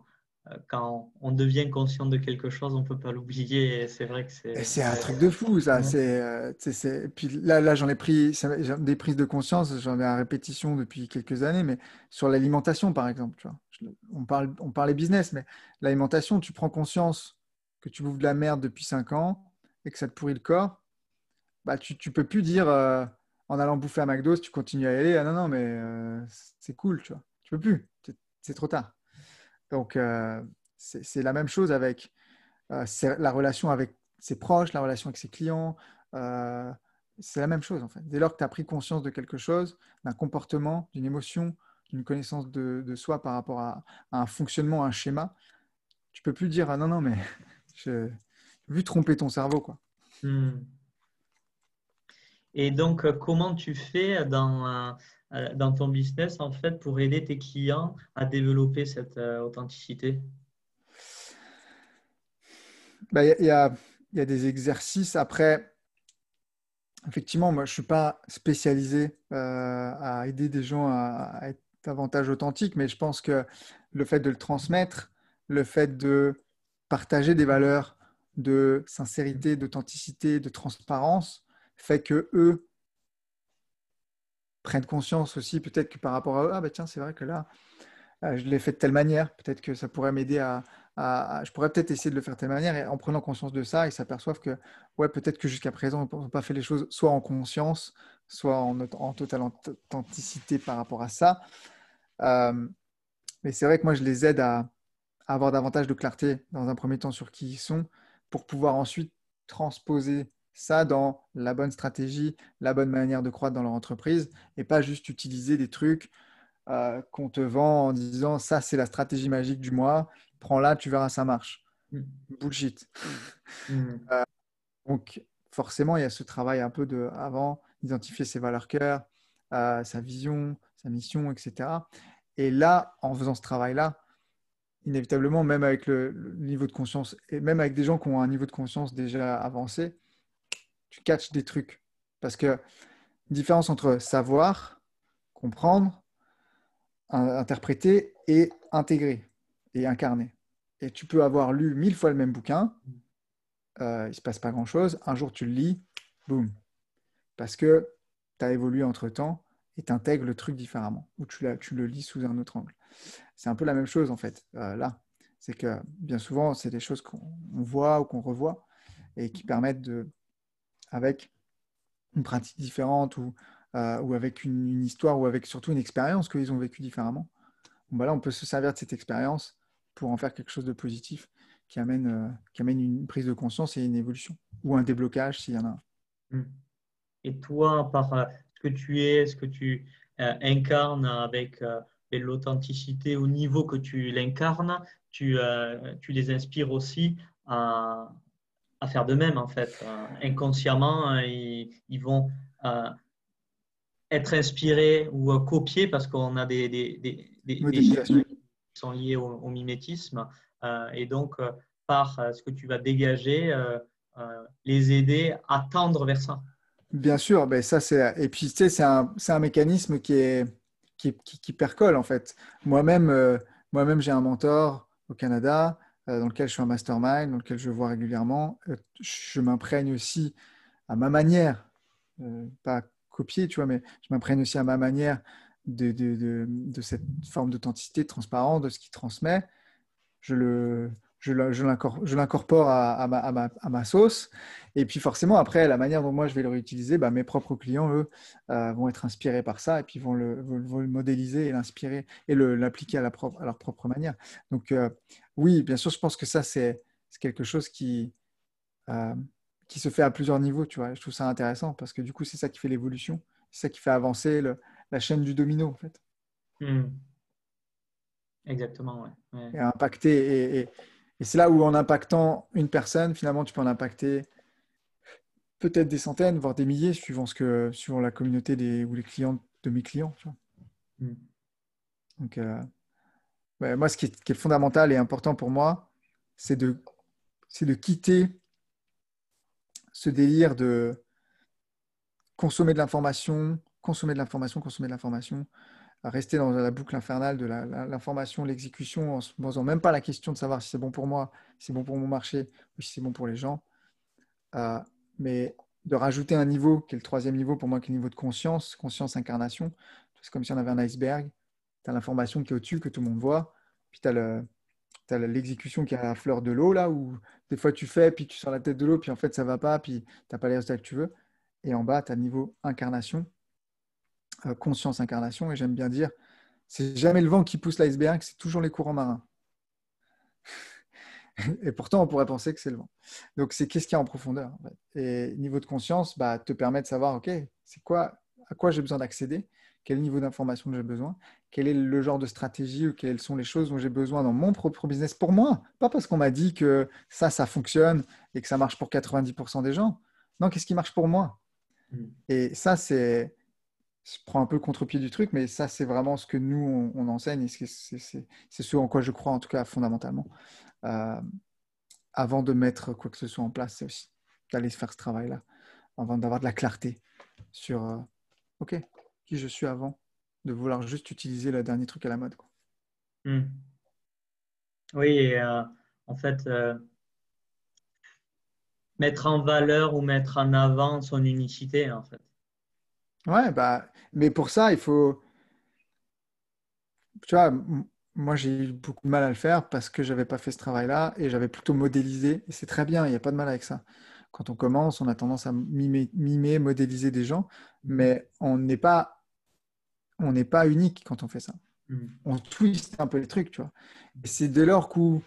quand on devient conscient de quelque chose, on ne peut pas l'oublier. C'est vrai que c'est. C'est un truc de fou, ça. C'est, euh, Puis là, là j'en ai pris des prises de conscience, j'en ai à répétition depuis quelques années, mais sur l'alimentation, par exemple. Tu vois. On, parle, on parlait business, mais l'alimentation, tu prends conscience que tu bouffes de la merde depuis 5 ans et que ça te pourrit le corps, bah, tu ne peux plus dire euh, en allant bouffer à McDo, tu continues à y aller, ah non, non, mais c'est cool, tu vois peux plus, c'est trop tard. Donc, euh, c'est la même chose avec euh, la relation avec ses proches, la relation avec ses clients. Euh, c'est la même chose en fait. Dès lors que tu as pris conscience de quelque chose, d'un comportement, d'une émotion, d'une connaissance de, soi par rapport à, un fonctionnement, un schéma, tu peux plus dire ah non, non, mais je vu tromper ton cerveau. quoi. Hmm. Et donc, comment tu fais dans dans ton business en fait pour aider tes clients à développer cette euh, authenticité? Bah, Il y, a, des exercices. Après, effectivement, moi, je ne suis pas spécialisé euh, à aider des gens à, être davantage authentiques, mais je pense que le fait de le transmettre, le fait de partager des valeurs de sincérité, d'authenticité, de transparence, fait que eux prennent conscience aussi, peut-être que par rapport à eux, ah bah tiens, c'est vrai que là, euh, je l'ai fait de telle manière, peut-être que ça pourrait m'aider à, je pourrais peut-être essayer de le faire de telle manière, et en prenant conscience de ça, ils s'aperçoivent que, ouais, peut-être que jusqu'à présent, on n'a pas fait les choses soit en conscience, soit en, en totale authenticité par rapport à ça. Euh, mais c'est vrai que moi, je les aide à, avoir davantage de clarté dans un premier temps sur qui ils sont, pour pouvoir ensuite transposer ça dans la bonne stratégie, la bonne manière de croître dans leur entreprise et pas juste utiliser des trucs euh, qu'on te vend en disant ça c'est la stratégie magique du mois, prends-la, tu verras ça marche. Mm. Bullshit. Mm. Euh, donc forcément il y a ce travail un peu de avant identifier ses valeurs cœur, euh, sa vision, sa mission, etc. Et là, en faisant ce travail-là, inévitablement, même avec le, niveau de conscience, et même avec des gens qui ont un niveau de conscience déjà avancé, tu catches des trucs. Parce que différence entre savoir, comprendre, interpréter et intégrer et incarner. Et tu peux avoir lu mille fois le même bouquin, euh, il ne se passe pas grand-chose. Un jour, tu le lis, boum. Parce que tu as évolué entre-temps et tu intègres le truc différemment, ou tu, le lis sous un autre angle. C'est un peu la même chose, en fait, euh, là. C'est que bien souvent, c'est des choses qu'on voit ou qu'on revoit et qui permettent de, avec une pratique différente ou, euh, ou avec une, histoire ou avec surtout une expérience qu'ils ont vécue différemment. Bon, bah là, on peut se servir de cette expérience pour en faire quelque chose de positif qui amène, euh, qui amène une prise de conscience et une évolution ou un déblocage s'il y en a. Hmm. Et toi, par euh, ce que tu es, ce que tu incarnes avec l'authenticité au niveau que tu l'incarnes, tu, tu les inspires aussi à, à faire de même en fait. Euh, inconsciemment, hein, ils, vont euh, être inspirés ou copiés parce qu'on a des, des, des, qui sont liés au, mimétisme. Euh, et donc, par ce que tu vas dégager, les aider à tendre vers ça. Bien sûr, ben ça c'est et puis tu sais c'est un, un, mécanisme qui est qui, qui, qui percole en fait. Moi-même moi-même j'ai un mentor au Canada euh, dans lequel je suis un mastermind, dans lequel je vois régulièrement. Euh, je m'imprègne aussi à ma manière, euh, pas copier, tu vois, mais je m'imprègne aussi à ma manière de, cette forme d'authenticité, de transparence, de ce qu'il transmet. Je le, je l'incorpore à, à, ma, à, ma, sauce. Et puis forcément, après, la manière dont moi je vais le réutiliser, bah, mes propres clients, eux, vont être inspirés par ça et puis vont le, vont le modéliser et l'inspirer et l'appliquer à, leur propre manière. Donc, oui, bien sûr, je pense que ça, c'est quelque chose qui, euh, qui se fait à plusieurs niveaux, tu vois. Je trouve ça intéressant parce que du coup, c'est ça qui fait l'évolution. C'est ça qui fait avancer la chaîne du domino, en fait. Hmm. Exactement, ouais. Et impacter. Et, c'est là où, en impactant une personne, finalement, tu peux en impacter peut-être des centaines, voire des milliers, suivant, ce que, suivant la communauté des, ou les clients de mes clients. Tu vois. Hmm. Donc, euh, moi, ce qui est, fondamental et important pour moi, c'est de, de quitter ce délire de consommer de l'information, consommer de l'information, consommer de l'information, rester dans la boucle infernale de l'information, l'exécution, en se posant même pas la question de savoir si c'est bon pour moi, si c'est bon pour mon marché ou si c'est bon pour les gens. Euh, mais de rajouter un niveau qui est le troisième niveau pour moi, qui est le niveau de conscience, conscience incarnation. C'est comme si on avait un iceberg tu as l'information qui est au-dessus, que tout le monde voit. Puis tu as l'exécution qui est à la fleur de l'eau, là, où des fois tu fais, puis tu sors la tête de l'eau, puis en fait ça va pas, puis tu n'as pas les résultats que tu veux. Et en bas, tu as le niveau incarnation, conscience incarnation, et j'aime bien dire, c'est jamais le vent qui pousse l'iceberg, c'est toujours les courants marins. et pourtant, on pourrait penser que c'est le vent. Donc, c'est qu'est-ce qu'il y a en profondeur. Et niveau de conscience, bah, te permet de savoir, OK, c'est quoi, à quoi j'ai besoin d'accéder quel niveau d'information j'ai besoin, quel est le genre de stratégie ou quelles sont les choses dont j'ai besoin dans mon propre business pour moi. Pas parce qu'on m'a dit que ça, ça fonctionne et que ça marche pour 90% des gens. Non, qu'est-ce qui marche pour moi? Hmm. Et ça, c'est. Je prends un peu le contre-pied du truc, mais ça, c'est vraiment ce que nous, on, enseigne et c'est ce en quoi je crois, en tout cas, fondamentalement. Euh, avant de mettre quoi que ce soit en place, c'est aussi d'aller faire ce travail-là, avant d'avoir de la clarté sur euh, OK, qui je suis avant de vouloir juste utiliser le dernier truc à la mode. Quoi. Hmm. Oui, euh, en fait, mettre en valeur ou mettre en avant son unicité, en fait. Ouais, bah, mais pour ça, il faut. Tu vois, moi, j'ai eu beaucoup de mal à le faire parce que je n'avais pas fait ce travail-là et j'avais plutôt modélisé. Et c'est très bien, il n'y a pas de mal avec ça. Quand on commence, on a tendance à mimer, mimer modéliser des gens, mais on n'est pas on n'est pas unique quand on fait ça. Mm. On twiste un peu les trucs, tu vois. Et c'est dès lors qu'on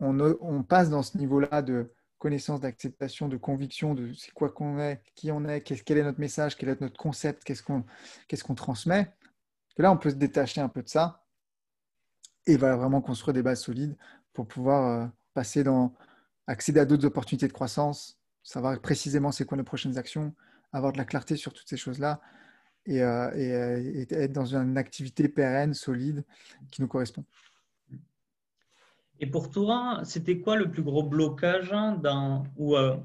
on passe dans ce niveau-là de connaissance, d'acceptation, de conviction de c'est quoi qu'on est, qui on est, quel est notre message, quel est notre concept, qu'est-ce qu'on qu'est-ce qu'on transmet, que là, on peut se détacher un peu de ça et va vraiment construire des bases solides pour pouvoir euh, passer dans, accéder à d'autres opportunités de croissance, savoir précisément c'est quoi nos prochaines actions, avoir de la clarté sur toutes ces choses-là, euh, euh, et, être dans une activité pérenne, solide, qui nous correspond. Et pour toi, c'était quoi le plus gros blocage dans, ou euh,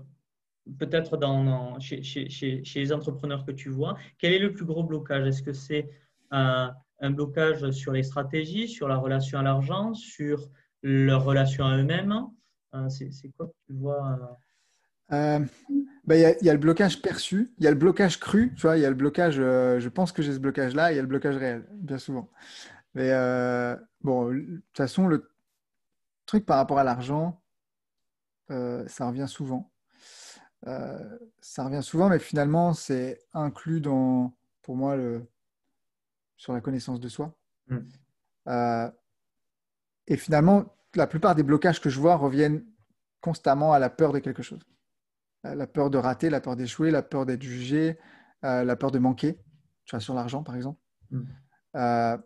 peut-être dans, chez, chez, chez, les entrepreneurs que tu vois Quel est le plus gros blocage? Est-ce que c'est un blocage sur les stratégies, sur la relation à l'argent, sur leur relation à eux-mêmes? C'est quoi que tu vois euh, bah, il y, a le blocage perçu, il y a le blocage cru, tu vois, il y a le blocage, euh, je pense que j'ai ce blocage-là, il y a le blocage réel, bien souvent. Mais euh, bon, de toute façon, le, truc par rapport à l'argent, euh, ça revient souvent. Euh, ça revient souvent, mais finalement, c'est inclus dans, pour moi, le, sur la connaissance de soi. Mm. Euh, et finalement, la plupart des blocages que je vois reviennent constamment à la peur de quelque chose. La peur de rater, la peur d'échouer, la peur d'être jugé, la peur de manquer. Tu vois, sur l'argent, par exemple. Mm.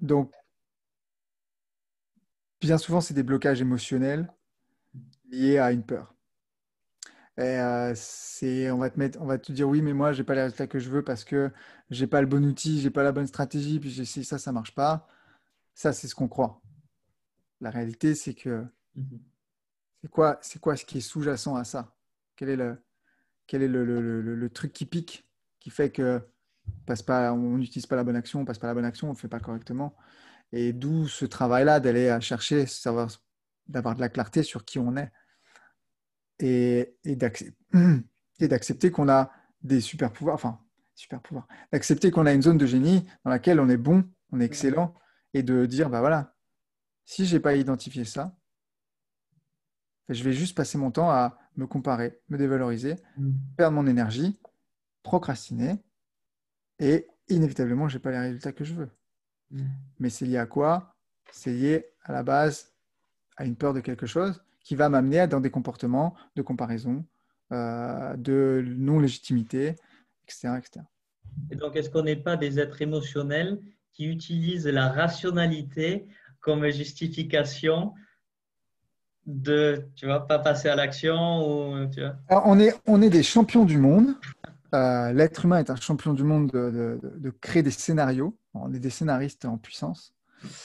donc, bien souvent, c'est des blocages émotionnels liés à une peur. Et euh, c'est, on va te mettre, on va te dire oui, mais moi, j'ai pas les résultats que je veux parce que j'ai pas le bon outil, j'ai pas la bonne stratégie, puis j'essaie ça, ça marche pas. Ça, c'est ce qu'on croit. La réalité, c'est que mhm. c'est quoi, c'est quoi ce qui est sous-jacent à ça? Quel est le, quel est le, le, le, truc qui pique, qui fait que passe pas, on n'utilise pas la bonne action, on passe pas la bonne action, on ne fait pas correctement? Et d'où ce travail-là d'aller chercher, savoir, d'avoir de la clarté sur qui on est et, et d'accepter qu'on a des super pouvoirs, enfin, super pouvoirs, d'accepter qu'on a une zone de génie dans laquelle on est bon, on est excellent, et de dire, bah voilà, si je n'ai pas identifié ça, je vais juste passer mon temps à me comparer, me dévaloriser, mm. perdre mon énergie, procrastiner, et inévitablement, je n'ai pas les résultats que je veux. Mm. Mais c'est lié à quoi? C'est lié à la base à une peur de quelque chose qui va m'amener dans des comportements de comparaison, euh, de non-légitimité, etc., etc. Et donc, est-ce qu'on n'est pas des êtres émotionnels qui utilisent la rationalité comme justification de, tu vois, pas passer à l'action ou, tu vois? On, est, on est des champions du monde. Euh, l'être humain est un champion du monde de, créer des scénarios. On est des scénaristes en puissance.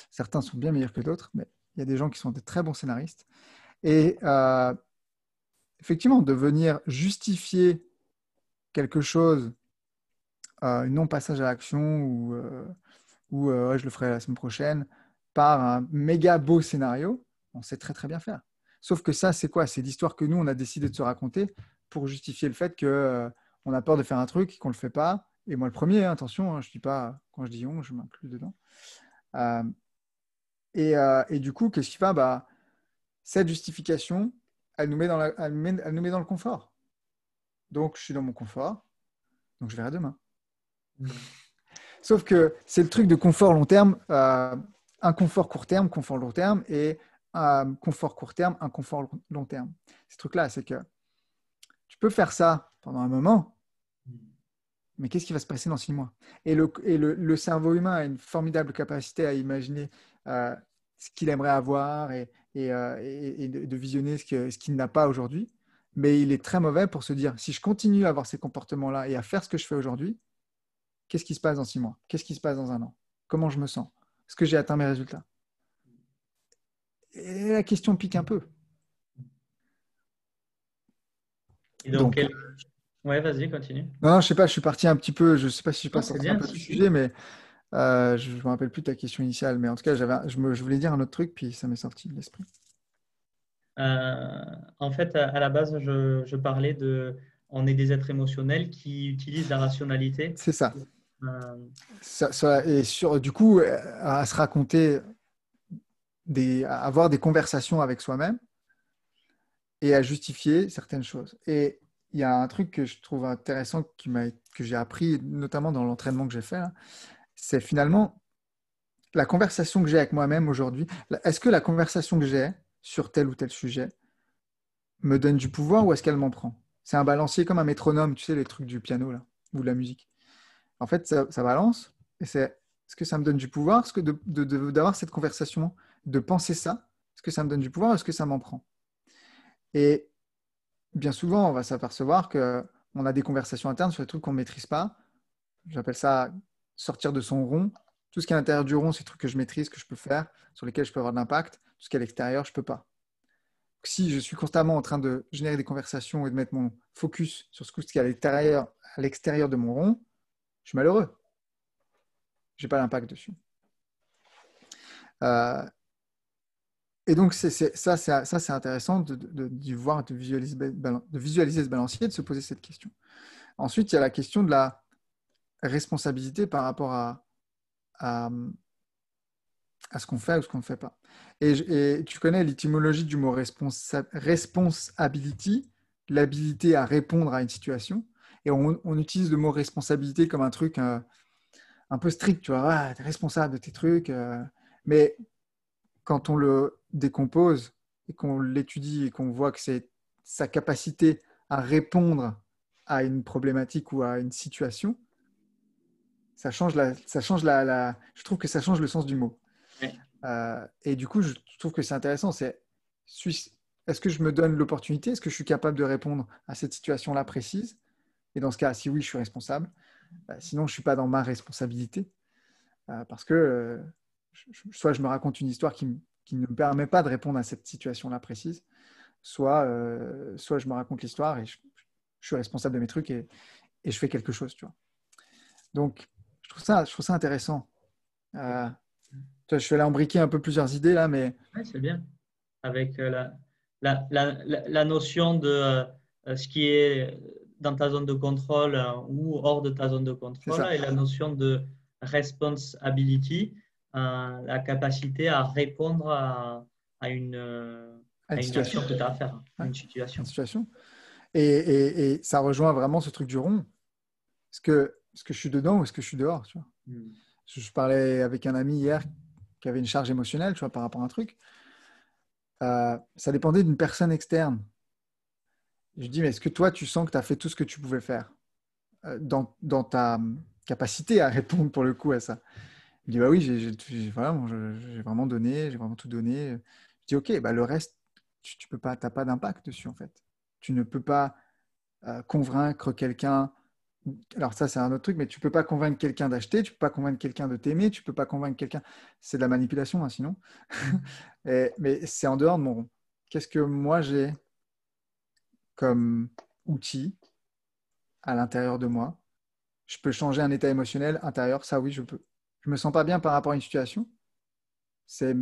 Certains sont bien meilleurs que d'autres, mais il y a des gens qui sont des très bons scénaristes. Et euh, effectivement, de venir justifier quelque chose, euh, non-passage à l'action ou, ou je le ferai la semaine prochaine, par un méga beau scénario, on sait très très bien faire. Sauf que ça, c'est quoi? C'est l'histoire que nous, on a décidé de se raconter pour justifier le fait qu'on on a peur de faire un truc, qu'on ne le fait pas. Et moi, le premier, hein, attention, hein, je dis pas, quand je dis on, je m'inclus dedans. Et, et, du coup, qu'est-ce qui va bah, cette justification, elle nous, met dans elle, nous met dans le confort. Donc, je suis dans mon confort, donc je verrai demain. Sauf que c'est le truc de confort long terme, euh, un confort court terme, confort long terme, et un confort court terme, un confort long terme. Ce truc-là, c'est que tu peux faire ça pendant un moment, mais qu'est-ce qui va se passer dans six mois? Et, le, et le, cerveau humain a une formidable capacité à imaginer euh, ce qu'il aimerait avoir et, euh, et, de, visionner ce, ce qu'il n'a pas aujourd'hui. Mais il est très mauvais pour se dire, si je continue à avoir ces comportements-là et à faire ce que je fais aujourd'hui, qu'est-ce qui se passe dans six mois? Qu'est-ce qui se passe dans un an? Comment je me sens? Est-ce que j'ai atteint mes résultats? Et la question pique un peu. Et donc, Ouais, vas-y, continue. Non, non, je sais pas, je suis parti un petit peu, je sais pas si je suis passé un peu du sujet, mais euh, je ne me rappelle plus ta question initiale, mais en tout cas, je, je, voulais dire un autre truc, puis ça m'est sorti de l'esprit. Euh, en fait, à, la base, je, parlais de. On est des êtres émotionnels qui utilisent la rationalité. C'est ça. Euh, et sur, du coup, à se raconter, des, à avoir des conversations avec soi-même et à justifier certaines choses. Et il y a un truc que je trouve intéressant que j'ai appris, notamment dans l'entraînement que j'ai fait, c'est finalement la conversation que j'ai avec moi-même aujourd'hui. Est-ce que la conversation que j'ai sur tel ou tel sujet me donne du pouvoir ou est-ce qu'elle m'en prend? C'est un balancier comme un métronome, tu sais, les trucs du piano là, ou de la musique. En fait, ça, balance et c'est est-ce que ça me donne du pouvoir? Est-ce que d'avoir cette conversation, de penser ça, est-ce que ça me donne du pouvoir ou est-ce que ça m'en prend? Et bien souvent, on va s'apercevoir qu'on a des conversations internes sur des trucs qu'on ne maîtrise pas. J'appelle ça sortir de son rond. Tout ce qui est à l'intérieur du rond, c'est des trucs que je maîtrise, que je peux faire, sur lesquels je peux avoir de l'impact. Tout ce qui est à l'extérieur, je ne peux pas. Si je suis constamment en train de générer des conversations et de mettre mon focus sur ce qui est à l'extérieur, à l'extérieur de mon rond, je suis malheureux. Je n'ai pas d'impact dessus. Euh, et donc, ça, c'est intéressant de, voir, de visualiser, de visualiser ce balancier, de se poser cette question. Ensuite, il y a la question de la,, responsabilité par rapport à, à, ce qu'on fait ou ce qu'on ne fait pas. Et, tu connais l'étymologie du mot responsibility, l'habilité à répondre à une situation. Et on, utilise le mot responsabilité comme un truc euh, un peu strict, tu vois, ah, tu es responsable de tes trucs. Euh. mais quand on le décompose et qu'on l'étudie et qu'on voit que c'est sa capacité à répondre à une problématique ou à une situation, ça change la, ça change la, je trouve que ça change le sens du mot. Euh, et du coup, je trouve que c'est intéressant. C'est est-ce que je me donne l'opportunité? Est-ce que je suis capable de répondre à cette situation-là précise? Et dans ce cas, si oui, je suis responsable. Bah, sinon, je ne suis pas dans ma responsabilité. Euh, parce que euh, soit je me raconte une histoire qui, qui, ne me permet pas de répondre à cette situation-là précise, soit, soit je me raconte l'histoire et je, suis responsable de mes trucs et, et, je fais quelque chose. Tu vois. Donc, je trouve ça, je trouve ça intéressant. Je suis allé embriquer un peu plusieurs idées là, mais. c'est bien. Avec euh, la, la, la, notion de euh, ce qui est dans ta zone de contrôle euh, ou hors de ta zone de contrôle et la notion de responsibility, la capacité à répondre à, à une, à une situation que tu as à faire, à une situation. situation. Et, et, et, ça rejoint vraiment ce truc du rond. Est-ce que, est -ce que je suis dedans ou est-ce que je suis dehors tu vois? Hmm. Je parlais avec un ami hier qui avait une charge émotionnelle, tu vois, par rapport à un truc, euh, ça dépendait d'une personne externe. Je dis, mais est-ce que toi, tu sens que tu as fait tout ce que tu pouvais faire euh, dans, dans, ta capacité à répondre pour le coup à ça? Il dit, bah oui, j'ai vraiment, vraiment, donné, j'ai vraiment tout donné. Je dis, ok, bah le reste, tu, tu peux pas, n'as pas d'impact dessus en fait. Tu ne peux pas euh, convaincre quelqu'un alors ça c'est un autre truc, mais tu peux pas convaincre quelqu'un d'acheter, tu peux pas convaincre quelqu'un de t'aimer, tu peux pas convaincre quelqu'un. C'est de la manipulation, hein, sinon. mais c'est en dehors de mon rond. Qu'est-ce que moi j'ai comme outil à l'intérieur de moi? Je peux changer un état émotionnel intérieur, ça oui, je peux. Je me sens pas bien par rapport à une situation. C'est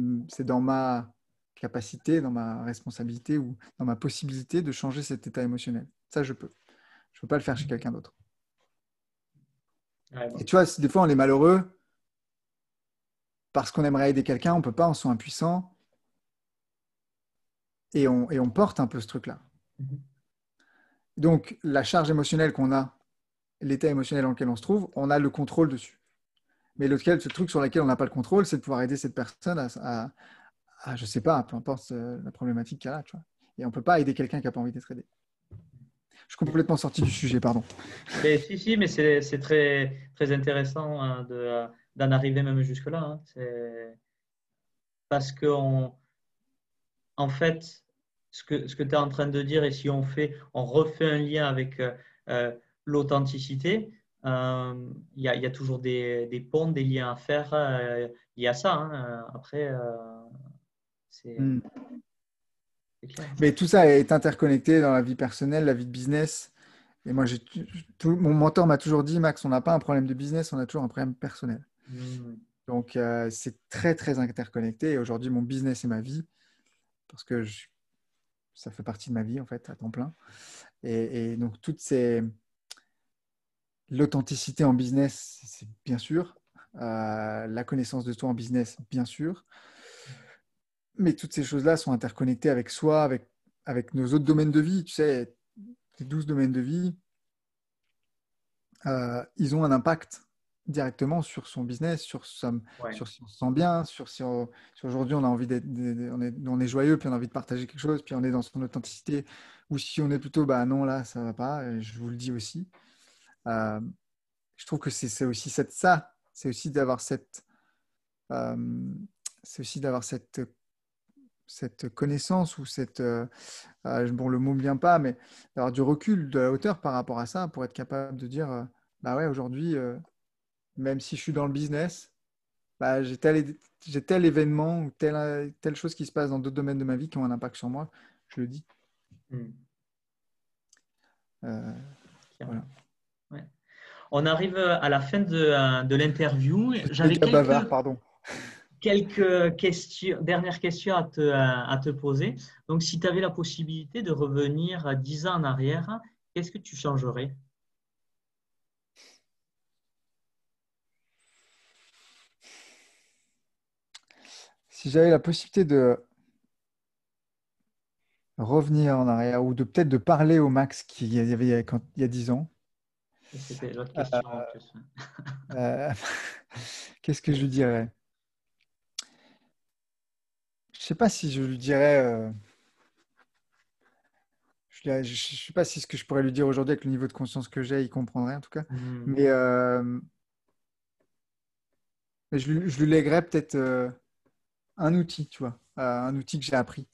dans ma capacité, dans ma responsabilité ou dans ma possibilité de changer cet état émotionnel. Ça, je peux. Je ne peux pas le faire chez quelqu'un d'autre. Et tu vois, des fois, on est malheureux parce qu'on aimerait aider quelqu'un, on ne peut pas, on se sent impuissant. Et on, et on porte un peu ce truc-là. Mm-hmm. Donc, la charge émotionnelle qu'on a, l'état émotionnel dans lequel on se trouve, on a le contrôle dessus. Mais le, ce truc sur lequel on n'a pas le contrôle, c'est de pouvoir aider cette personne à, je ne sais pas, peu importe euh, la problématique qu'elle a. Tu vois. Et on ne peut pas aider quelqu'un qui n'a pas envie d'être aidé. Je suis complètement sorti du sujet, pardon. Mais, si, si, mais c'est très, très intéressant hein, d'en arriver même jusque-là. Hein. Parce que, en fait, ce que, ce que tu es en train de dire, et si on, fait, on refait un lien avec euh, euh, euh, il y, y, a toujours des, des, ponts, des liens à faire. Il y a ça. Hein. Après, c'est. Hmm. Mais tout ça est interconnecté dans la vie personnelle, la vie de business. Et moi, mon mentor m'a toujours dit, Max, on n'a pas un problème de business, on a toujours un problème personnel. Hmm. Donc, euh, c'est très, très interconnecté. Et aujourd'hui, mon business est ma vie parce que ça fait partie de ma vie, en fait, à temps plein. Et, donc, toutes ces. L'authenticité en business, c'est bien sûr. Euh, la connaissance de toi en business, bien sûr mais toutes ces choses-là sont interconnectées avec soi, avec, avec nos autres domaines de vie. Tu sais, les 12 domaines de vie, euh, ils ont un impact directement sur son business, sur, son, sur si on se sent bien, sur si, aujourd'hui on a envie d'être, on est, on est, joyeux, puis on a envie de partager quelque chose, puis on est dans son authenticité, ou si on est plutôt, bah non, là, ça va pas, je vous le dis aussi. Euh, je trouve que c'est aussi cette, ça, c'est aussi d'avoir cette, euh, c'est aussi d'avoir cette cette connaissance ou cette. Euh, bon, le mot ne vient pas, mais d'avoir du recul, de la hauteur par rapport à ça pour être capable de dire bah ouais, aujourd'hui, même si je suis dans le business, bah, j'ai tel, tel, événement ou telle, telle chose qui se passe dans d'autres domaines de ma vie qui ont un impact sur moi, je le dis. On arrive à la fin de, de l'interview. J'avais quelques... bavard, pardon quelques questions, dernières questions à te, à te poser. Donc, si tu avais la possibilité de revenir dix ans en arrière, qu'est-ce que tu changerais? Si j'avais la possibilité de revenir en arrière ou de peut-être de parler au Max qu'il y avait il y a 10 ans. C'était l'autre question en plus. Euh, qu'est-ce que je lui dirais? Je ne sais pas si je lui dirais. Euh, je ne sais pas si ce que je pourrais lui dire aujourd'hui avec le niveau de conscience que j'ai, il comprendrait en tout cas. Hmm. Mais, euh, je, lui, je lui léguerais peut-être un outil, tu vois, un outil que j'ai appris.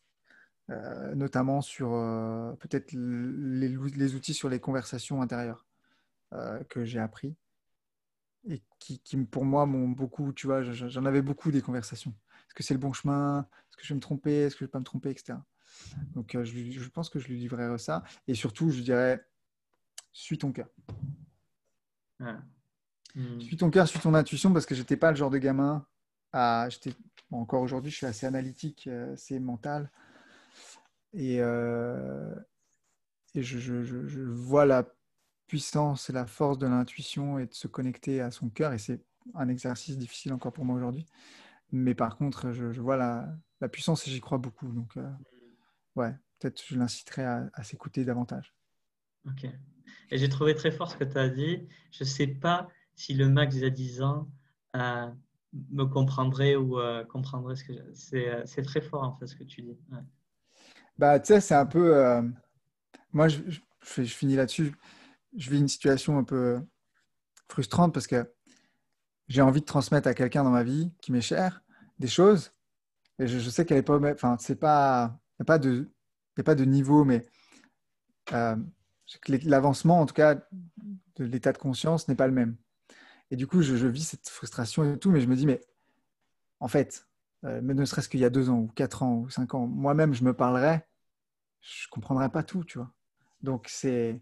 notamment sur peut-être les, les, outils sur les conversations intérieures. Euh, que j'ai appris et qui, pour moi, m'ont beaucoup, tu vois, j'en avais beaucoup des conversations. Est-ce que c'est le bon chemin? Est-ce que je vais me tromper? Est-ce que je vais pas me tromper? Etc. Donc, euh, je, pense que je lui livrerai ça. Et surtout, je dirais, suis ton cœur. Hmm. Suis ton cœur, suis ton intuition, parce que j'étais pas le genre de gamin à. encore aujourd'hui, je suis assez analytique, euh, assez mental. Et, et je, je, je, vois la puissance et la force de l'intuition et de se connecter à son cœur. Et c'est un exercice difficile encore pour moi aujourd'hui. Mais par contre, je, vois la, la, puissance et j'y crois beaucoup. Donc, euh, ouais, peut-être je l'inciterai à, s'écouter davantage. Ok. Et j'ai trouvé très fort ce que tu as dit. Je ne sais pas si le Max il y a 10 ans euh, me comprendrait ou euh, comprendrait ce que c'est. C'est très fort en fait ce que tu dis. Bah, tu sais, c'est un peu. moi, je, je, je, finis là-dessus je vis une situation un peu frustrante parce que j'ai envie de transmettre à quelqu'un dans ma vie qui m'est cher des choses. Et je, sais qu'elle n'est pas. Enfin, c'est pas. Il n'y a, pas de, a pas de niveau, mais euh, l'avancement, en tout cas, de l'état de conscience n'est pas le même. Et du coup, je, vis cette frustration et tout, mais je me dis, mais en fait, euh, ne serait-ce qu'il y a deux ans, ou quatre ans, ou cinq ans, moi-même, je me parlerais, je ne comprendrais pas tout, tu vois. Donc, c'est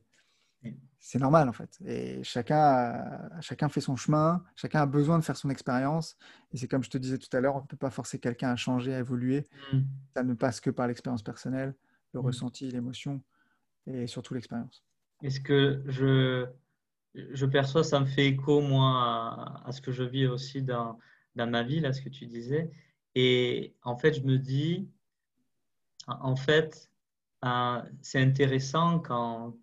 c'est normal en fait. Et chacun, chacun fait son chemin, chacun a besoin de faire son expérience. Et c'est comme je te disais tout à l'heure, on ne peut pas forcer quelqu'un à changer, à évoluer. Mm. Ça ne passe que par l'expérience personnelle, le mm. ressenti, l'émotion et surtout l'expérience. Est-ce que je, je perçois, ça me fait écho moi à, ce que je vis aussi dans, dans ma vie, là, ce que tu disais. Et en fait, je me dis, en fait, euh, c'est intéressant quand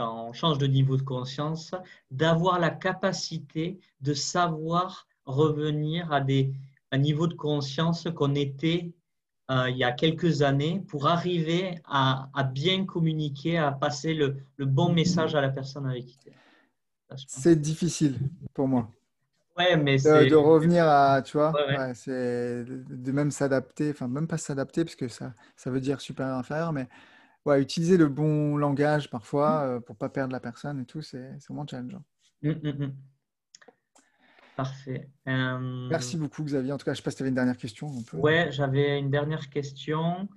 quand on change de niveau de conscience, d'avoir la capacité de savoir revenir à des un niveau de conscience qu'on était euh, il y a quelques années pour arriver à, à bien communiquer, à passer le, le, bon message à la personne avec qui tu C'est difficile pour moi. Ouais, mais de, de, revenir à, tu vois, c'est de même s'adapter, enfin même pas s'adapter parce que ça, ça veut dire supérieur inférieur, mais ouais, utiliser le bon langage parfois mmh. euh, pour pas perdre la personne et tout, c'est vraiment challengeant. Mmh, mmh, Parfait. Merci beaucoup, Xavier. En tout cas, je ne sais pas si tu avais une dernière question. Oui, Ouais, j'avais une dernière question.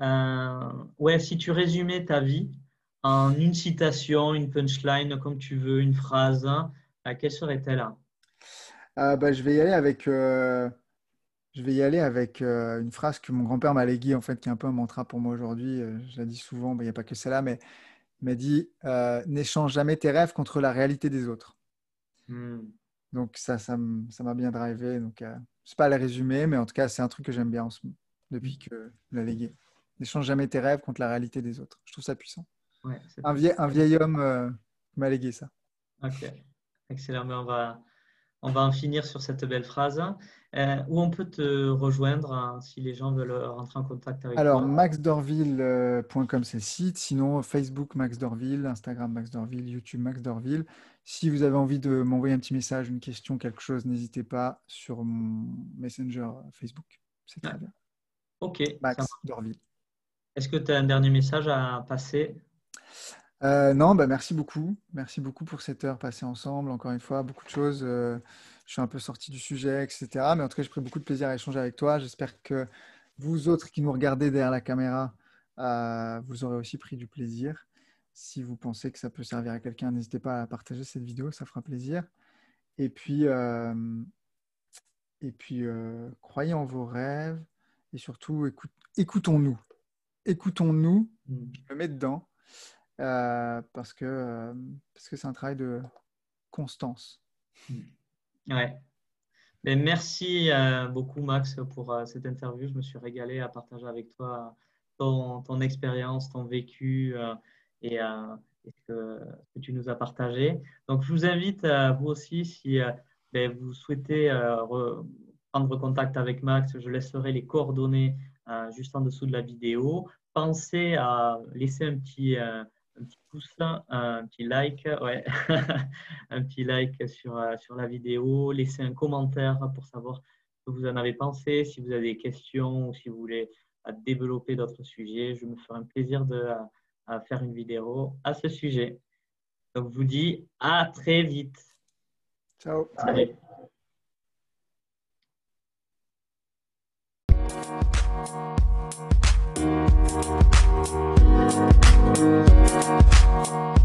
Euh, ouais, si tu résumais ta vie en une citation, une punchline, comme tu veux, une phrase, hein, euh, quelle serait-elle bah, Je vais y aller avec je vais y aller avec euh, une phrase que mon grand-père m'a léguée, en fait, qui est un peu un mantra pour moi aujourd'hui. Euh, je la dis souvent, il n'y a pas que celle-là, mais il m'a dit euh, N'échange jamais tes rêves contre la réalité des autres. Hmm. Donc, ça, ça m'a bien drivé. Donc, c'est pas le résumé, mais en tout cas, c'est un truc que j'aime bien en ce, depuis que je l'ai légué. N'échange jamais tes rêves contre la réalité des autres. Je trouve ça puissant. un, vieil, un vieil homme m'a légué ça. Ok, excellent. Mais on va, on va en finir sur cette belle phrase. Euh, où on peut te rejoindre hein, si les gens veulent rentrer en contact avec Alors, toi? Alors, maxdorville.com, c'est le site. Sinon, Facebook Max Dorville, Instagram Max Dorville, YouTube Max Dorville. Si vous avez envie de m'envoyer un petit message, une question, quelque chose, n'hésitez pas sur mon Messenger Facebook. C'est très bien. Ok. Max Dorville. Est-ce que tu as un dernier message à passer? Euh, non, bah merci beaucoup. Merci beaucoup pour cette heure passée ensemble. Encore une fois, beaucoup de choses. Euh, je suis un peu sorti du sujet, etc. Mais en tout cas, j'ai pris beaucoup de plaisir à échanger avec toi. J'espère que vous autres qui nous regardez derrière la caméra, euh, vous aurez aussi pris du plaisir. Si vous pensez que ça peut servir à quelqu'un, n'hésitez pas à partager cette vidéo, ça fera plaisir. Et puis, et puis croyez en vos rêves et surtout écoutons-nous. Écoutons-nous, mmh. je me mets dedans. Euh, parce que euh, parce que c'est un travail de constance. Ouais. merci beaucoup, Max, pour cette interview. Je me suis régalé à partager avec toi ton, expérience, ton vécu et, ce, que, tu nous as partagé. Donc, je vous invite, vous aussi, si ben, vous souhaitez prendre contact avec Max, je laisserai les coordonnées juste en dessous de la vidéo. Pensez à laisser un petit un petit pouce, un petit like, ouais. un petit like sur, euh, sur la vidéo, laissez un commentaire pour savoir ce que vous en avez pensé, si vous avez des questions ou si vous voulez développer d'autres sujets. Je me ferai un plaisir de faire une vidéo à ce sujet. Donc, je vous dis à très vite. Ciao. Allez. Bye. Thank you.